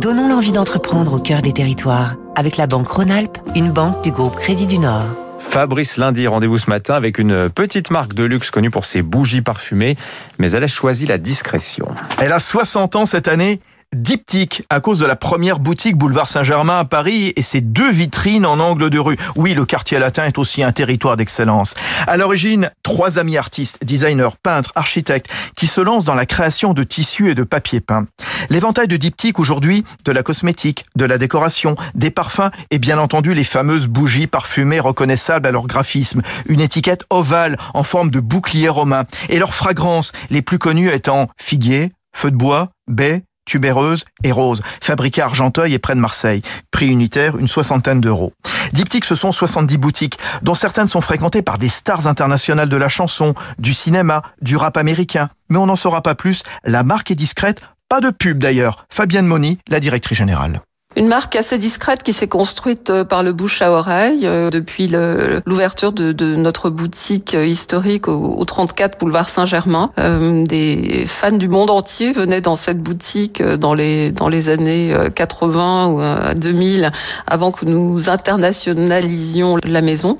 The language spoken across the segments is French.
Donnons l'envie d'entreprendre au cœur des territoires avec la Banque Rhône-Alpes, une banque du groupe Crédit du Nord. Fabrice Lundi, rendez-vous ce matin avec une petite marque de luxe connue pour ses bougies parfumées, mais elle a choisi la discrétion. Elle a 60 ans cette année diptyque à cause de la première boutique boulevard Saint-Germain à Paris et ses deux vitrines en angle de rue. Oui, le quartier latin est aussi un territoire d'excellence. À l'origine, trois amis artistes, designers, peintres, architectes qui se lancent dans la création de tissus et de papier peint. L'éventail de diptyque aujourd'hui, de la cosmétique, de la décoration, des parfums et bien entendu les fameuses bougies parfumées reconnaissables à leur graphisme. Une étiquette ovale en forme de bouclier romain et leurs fragrances, les plus connues étant figuier, feu de bois, baie, tubéreuse et rose, fabriquée à Argenteuil et près de Marseille. Prix unitaire, une soixantaine d'euros. Diptyque, ce sont 70 boutiques, dont certaines sont fréquentées par des stars internationales de la chanson, du cinéma, du rap américain. Mais on n'en saura pas plus, la marque est discrète, pas de pub d'ailleurs. Fabienne Moni, la directrice générale. Une marque assez discrète qui s'est construite euh, par le bouche à oreille euh, depuis l'ouverture de, de, notre boutique euh, historique au, 34 boulevard Saint-Germain. des fans du monde entier venaient dans cette boutique dans les dans les années 80 ou 2000 avant que nous internationalisions la maison.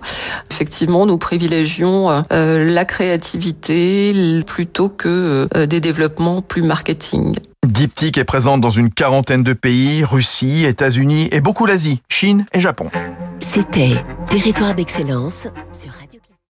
Effectivement, nous privilégions la créativité plutôt que des développements plus marketing. Diptyque est présente dans une quarantaine de pays, Russie, États-Unis et beaucoup l'Asie, Chine et Japon. C'était Territoire d'excellence sur